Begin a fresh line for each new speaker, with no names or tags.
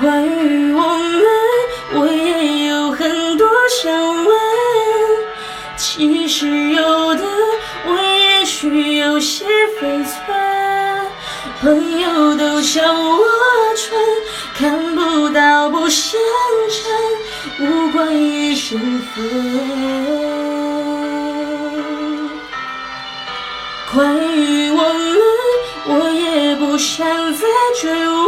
关于我们我也有很多想问其实有的我也许有些分寸朋友都笑我蠢看不到不相称。无关于身份关于我们我也不想再追问